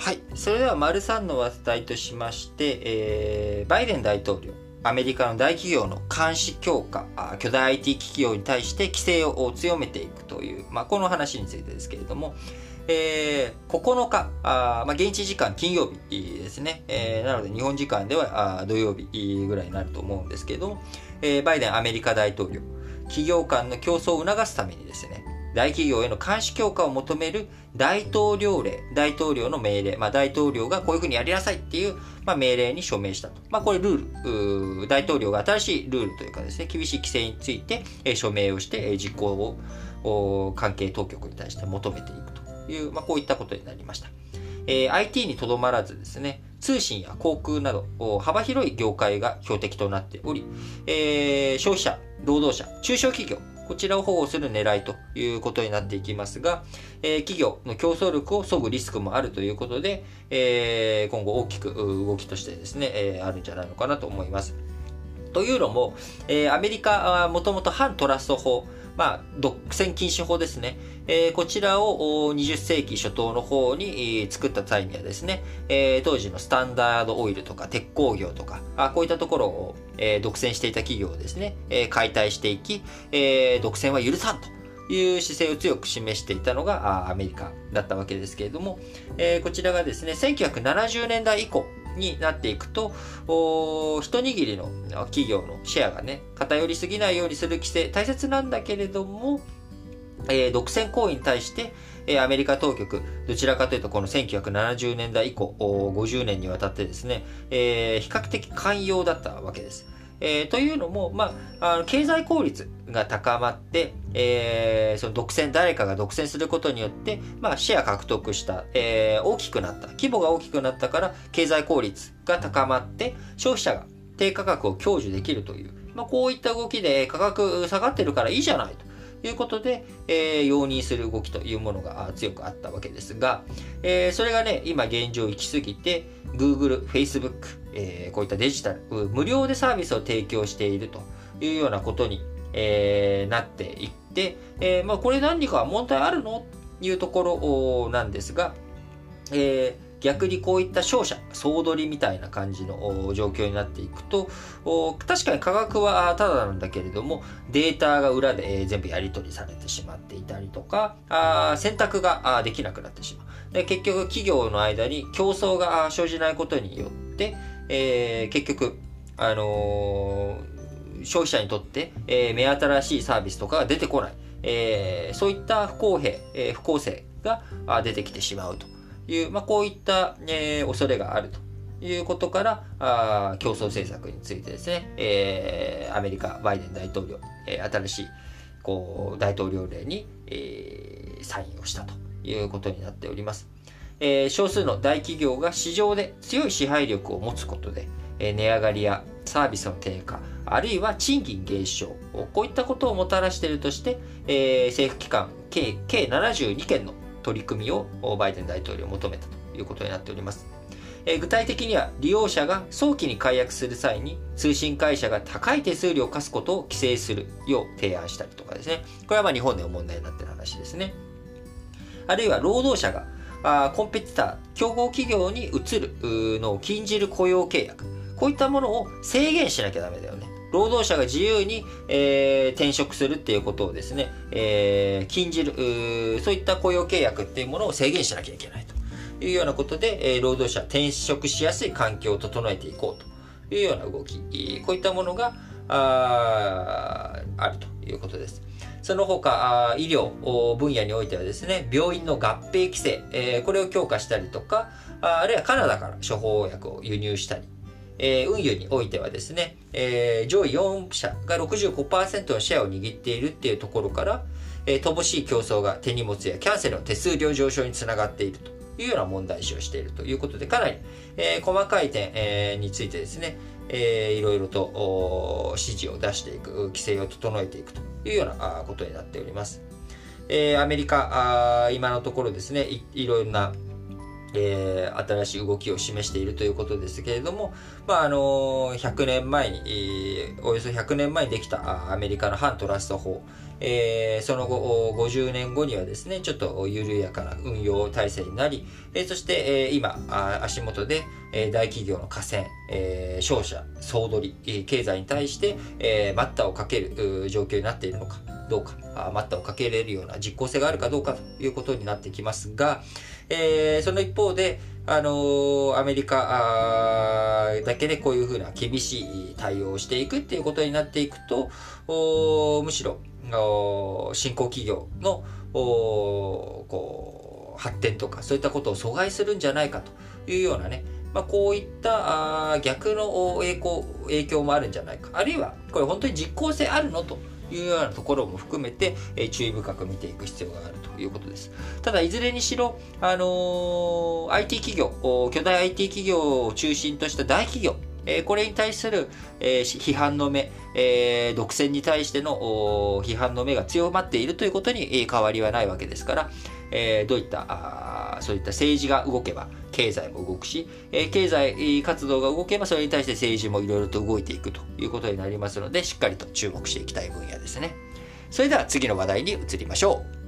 はい。それでは、丸3の話題としまして、えー、バイデン大統領、アメリカの大企業の監視強化、巨大 IT 企業に対して規制を強めていくという、まあ、この話についてですけれども、えー、9日、あまあ、現地時間金曜日ですね、えー、なので日本時間ではあ土曜日ぐらいになると思うんですけれども、えー、バイデンアメリカ大統領、企業間の競争を促すためにですね、大企業への監視強化を求める大統領令、大統領の命令、まあ、大統領がこういうふうにやりなさいっていう、まあ、命令に署名したと。まあ、これルール大統領が新しいルールというかですね、厳しい規制について、え署名をして、え実行を関係当局に対して求めていくという、まあ、こういったことになりました。えー、IT にとどまらずですね、通信や航空など幅広い業界が標的となっており、えー、消費者、労働者、中小企業、こちらを保護する狙いということになっていきますが、えー、企業の競争力を削ぐリスクもあるということで、えー、今後大きく動きとしてですね、えー、あるんじゃないのかなと思います。というのも、えー、アメリカはもともと反トラスト法、まあ、独占禁止法ですね。えー、こちらを20世紀初頭の方に、作った際にはですね、えー、当時のスタンダードオイルとか鉄鋼業とか、あこういったところを、えー、独占していた企業をですね、えー、解体していき、えー、独占は許さんと。いう姿勢を強く示していたのがアメリカだったわけですけれども、えー、こちらがですね、1970年代以降、になっていくと、一握りの企業のシェアがね、偏りすぎないようにする規制、大切なんだけれども、えー、独占行為に対して、えー、アメリカ当局、どちらかというとこの1970年代以降、50年にわたってですね、えー、比較的寛容だったわけです。えー、というのも、まあ、あの経済効率が高まって、えー、その独占、誰かが独占することによって、まあ、シェア獲得した、えー、大きくなった、規模が大きくなったから、経済効率が高まって、消費者が低価格を享受できるという、まあ、こういった動きで価格下がってるからいいじゃないと。いうことで、えー、容認する動きというものが強くあったわけですが、えー、それがね、今現状行き過ぎて、Google、Facebook、えー、こういったデジタル、無料でサービスを提供しているというようなことに、えー、なっていって、えー、まあ、これ何か問題あるの？というところなんですが、えー逆にこういった商社、総取りみたいな感じの状況になっていくと、確かに価格はただなんだけれども、データが裏で全部やり取りされてしまっていたりとか、選択ができなくなってしまう。で結局企業の間に競争が生じないことによって、え、結局、あの、消費者にとって、え、目新しいサービスとかが出てこない。え、そういった不公平、不公正が出てきてしまうと。いう、まあ、こういった、えー、恐れがあるということから、あ競争政策についてですね、えー、アメリカ、バイデン大統領、えー、新しいこう大統領令に、えー、サインをしたということになっております。えー、少数の大企業が市場で強い支配力を持つことで、えー、値上がりやサービスの低下、あるいは賃金減少、こういったことをもたらしているとして、えー、政府機関計計72件の取り組みをバイデン大統領求めたということになっております。え具体的には利用者が早期に解約する際に通信会社が高い手数料を課すことを規制するよう提案したりとかですね。これはま日本でも問題になってる話ですね。あるいは労働者があコンペティター、競合企業に移るのを禁じる雇用契約。こういったものを制限しなきゃダメだよね。労働者が自由に、えー、転職するっていうことをですね、えー、禁じるそういった雇用契約っていうものを制限しなきゃいけないというようなことで、えー、労働者転職しやすい環境を整えていこうというような動き、こういったものがああるということです。その他、医療分野においてはですね、病院の合併規制、えー、これを強化したりとか、あるいはカナダから処方薬を輸入したり、えー、運輸においてはですね、えー、上位4社が65%のシェアを握っているっていうところから、えー、乏しい競争が手荷物やキャンセルの手数料上昇につながっているというような問題視をしているということで、かなり、えー、細かい点、えー、についてですね、えー、いろいろと指示を出していく、規制を整えていくというようなことになっております。えー、アメリカ、あ今のところですねい、いろんなえー、新しい動きを示しているということですけれども、まあ、あの100年前に、えー、およそ100年前にできたアメリカの反トラスト法、えー、その後、50年後にはですね、ちょっと緩やかな運用体制になり、え、そして、えー、今、足元で、えー、大企業の河川、えー、商社、総取り、経済に対して、えー、待ったをかける状況になっているのか。どうか、待ったをかけれるような実効性があるかどうかということになってきますが、えー、その一方で、あの、アメリカだけでこういうふうな厳しい対応をしていくっていうことになっていくと、むしろ、新興企業のこう発展とかそういったことを阻害するんじゃないかというようなね、まあ、こういったあ逆の影響影響もあるんじゃないか。あるいはこれ本当に実効性あるのというようなところも含めて、えー、注意深く見ていく必要があるということです。ただ、いずれにしろ、あのー、IT 企業、巨大 IT 企業を中心とした大企業、えこれに対する、え批判の目、え独占に対しての批判の目が強まっているということに変わりはないわけですから、えどういったそういった政治が動けば経済も動くし、え経済活動が動けばそれに対して政治もいろいろと動いていくということになりますのでしっかりと注目していきたい分野ですね。それでは次の話題に移りましょう。